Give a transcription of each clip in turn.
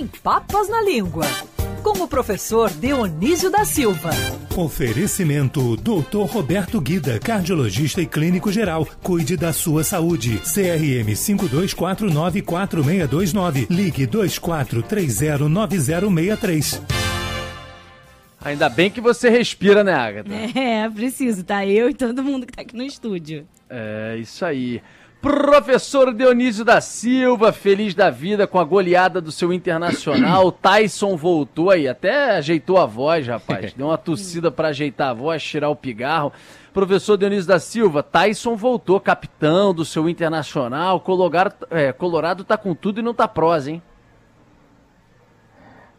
Sem Papas na Língua, com o professor Dionísio da Silva. Oferecimento Dr. Roberto Guida, cardiologista e clínico geral. Cuide da sua saúde. CRM 52494629. Ligue 24309063. Ainda bem que você respira, né, Agatha? É, preciso, tá? Eu e todo mundo que tá aqui no estúdio. É, isso aí. Professor Dionísio da Silva, feliz da vida com a goleada do seu internacional. Tyson voltou aí, até ajeitou a voz, rapaz. Deu uma tossida para ajeitar a voz, tirar o pigarro. Professor Dionísio da Silva, Tyson voltou, capitão do seu internacional. Colorado, é, Colorado tá com tudo e não tá prosa, hein?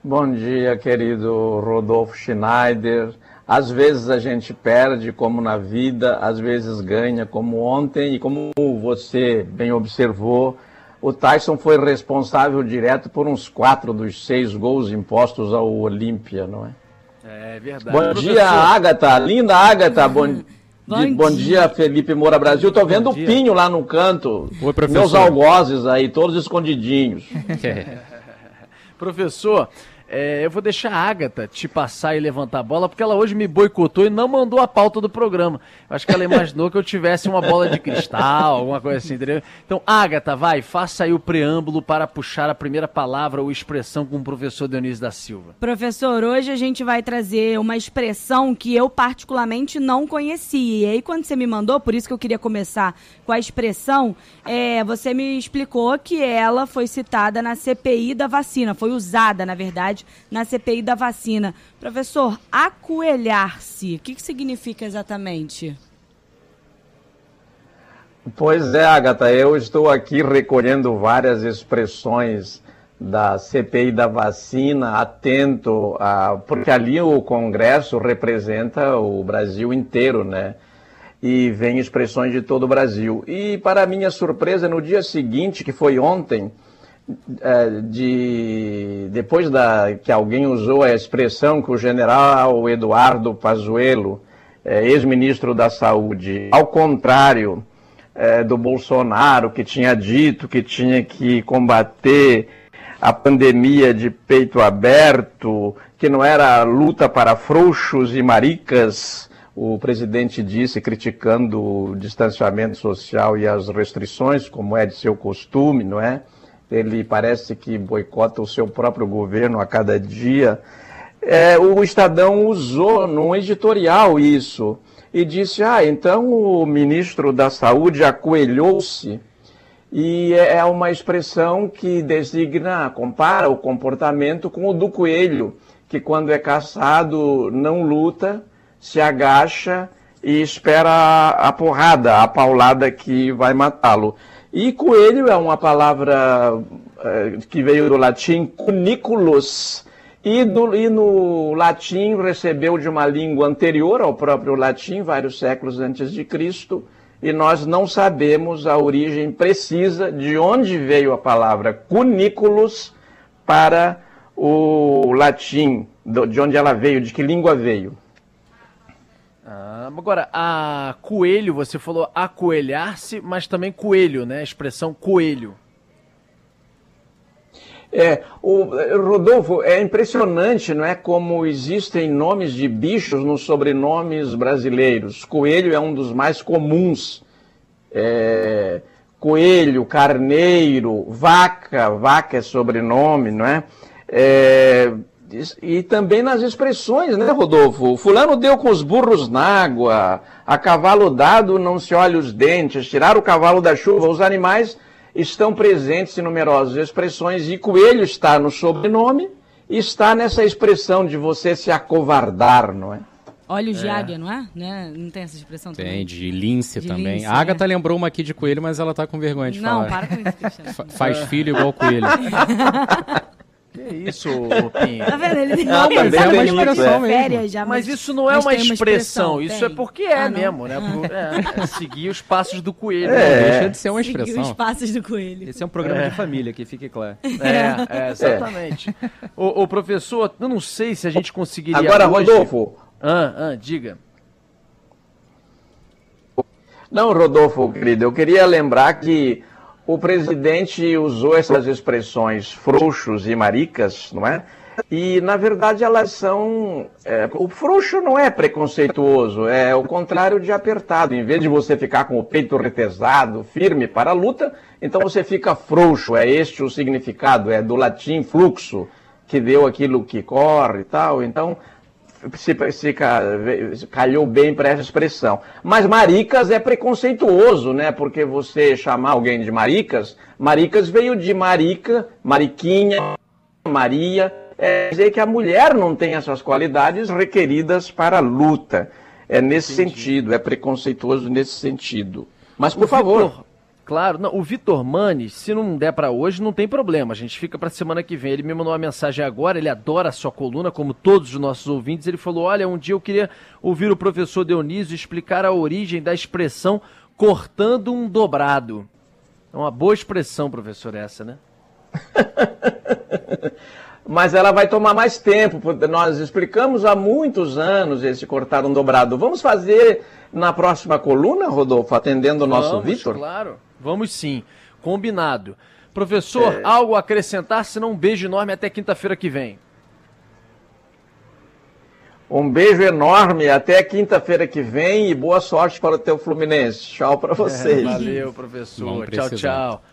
Bom dia, querido Rodolfo Schneider. Às vezes a gente perde, como na vida, às vezes ganha, como ontem, e como você bem observou, o Tyson foi responsável direto por uns quatro dos seis gols impostos ao Olímpia, não é? É verdade. Bom Professor. dia, Agatha, linda Agatha, bom, bom, dia. bom dia, Felipe Moura Brasil. Estou vendo o Pinho lá no canto, Oi, professor. meus algozes aí, todos escondidinhos. professor, é, eu vou deixar a Agatha te passar e levantar a bola, porque ela hoje me boicotou e não mandou a pauta do programa. Acho que ela imaginou que eu tivesse uma bola de cristal, alguma coisa assim, entendeu? Então, Agatha, vai, faça aí o preâmbulo para puxar a primeira palavra ou expressão com o professor Dionísio da Silva. Professor, hoje a gente vai trazer uma expressão que eu particularmente não conhecia. E aí, quando você me mandou, por isso que eu queria começar com a expressão, é, você me explicou que ela foi citada na CPI da vacina, foi usada, na verdade, na CPI da vacina. Professor, acoelhar-se, o que, que significa exatamente? Pois é, Agatha, eu estou aqui recolhendo várias expressões da CPI da vacina, atento, a, porque ali o Congresso representa o Brasil inteiro, né? E vem expressões de todo o Brasil. E, para minha surpresa, no dia seguinte, que foi ontem, de depois da que alguém usou a expressão que o general Eduardo Pazuello, é, ex-ministro da Saúde, ao contrário é, do Bolsonaro que tinha dito que tinha que combater a pandemia de peito aberto, que não era luta para frouxos e maricas, o presidente disse, criticando o distanciamento social e as restrições, como é de seu costume, não é? Ele parece que boicota o seu próprio governo a cada dia. É, o Estadão usou num editorial isso e disse: ah, então o ministro da Saúde acoelhou-se. E é, é uma expressão que designa, compara o comportamento com o do coelho, que quando é caçado não luta, se agacha e espera a porrada, a paulada que vai matá-lo. E coelho é uma palavra uh, que veio do latim cuniculus, e, do, e, no latim recebeu de uma língua anterior ao próprio latim, vários séculos antes de Cristo, e nós não sabemos a origem precisa de onde veio a palavra cuniculus para o latim, de onde ela veio, de que língua veio. Ah, agora, a coelho, você falou acoelhar-se, mas também coelho, né? A expressão coelho. É, o Rodolfo, é impressionante, não é? Como existem nomes de bichos nos sobrenomes brasileiros. Coelho é um dos mais comuns. É, coelho, carneiro, vaca, vaca é sobrenome, não é? é e também nas expressões, né, Rodolfo? Fulano deu com os burros na água, a cavalo dado não se olha os dentes, tirar o cavalo da chuva. Os animais estão presentes em numerosas expressões e coelho está no sobrenome e está nessa expressão de você se acovardar, não é? Olhos de é. águia, não é? Né? Não tem essa expressão tem, também? Tem, de lince de também. Lince, a Agatha é. lembrou uma aqui de coelho, mas ela tá com vergonha de não, falar. Não, para com isso, Cristiano. Faz filho igual coelho. Que isso, Pinho? Tá vendo? Ele Ah, não, também é uma tem expressão isso, mesmo. férias já, Mas isso não é mas uma tem expressão, isso é tem. porque é Ah, mesmo, né? Por- é, é seguir os passos do coelho. É. deixa de ser uma Seguir os expressão. passos do coelho. Esse é um programa de família, que fique claro. É, é, exatamente. Ô, ô, professor, eu não sei se a gente conseguiria. Agora, hoje... Rodolfo, Ah, ah, diga. Não, Rodolfo, querido, eu queria lembrar que o presidente usou essas expressões frouxos e maricas, não é? E, na verdade, elas são. É, o frouxo não é preconceituoso, é o contrário de apertado. Em vez de você ficar com o peito retesado, firme para a luta, então você fica frouxo. É este o significado, é do latim fluxo, que deu aquilo que corre e tal. Então, se, se calhou bem para essa expressão. Mas maricas é preconceituoso, né? Porque você chamar alguém de maricas, maricas veio de marica, mariquinha, Maria é dizer que a mulher não tem essas qualidades requeridas para a luta. É nesse Entendi. sentido, é preconceituoso nesse sentido. Mas, por o favor. Victor, claro, não, o Vitor Mani, se não der para hoje, não tem problema. A gente fica para semana que vem. Ele me mandou uma mensagem agora, ele adora a sua coluna, como todos os nossos ouvintes. Ele falou: Olha, um dia eu queria ouvir o professor Dionísio explicar a origem da expressão cortando um dobrado. É uma boa expressão, professor, essa, né? mas ela vai tomar mais tempo. Nós explicamos há muitos anos esse cortar um dobrado. Vamos fazer na próxima coluna, Rodolfo, atendendo o nosso Vitor? Claro, vamos sim. Combinado. Professor, é... algo a acrescentar? Se não, um beijo enorme até quinta-feira que vem. Um beijo enorme, até quinta-feira que vem e boa sorte para o teu Fluminense. Tchau para vocês. É, valeu, professor. Tchau, tchau.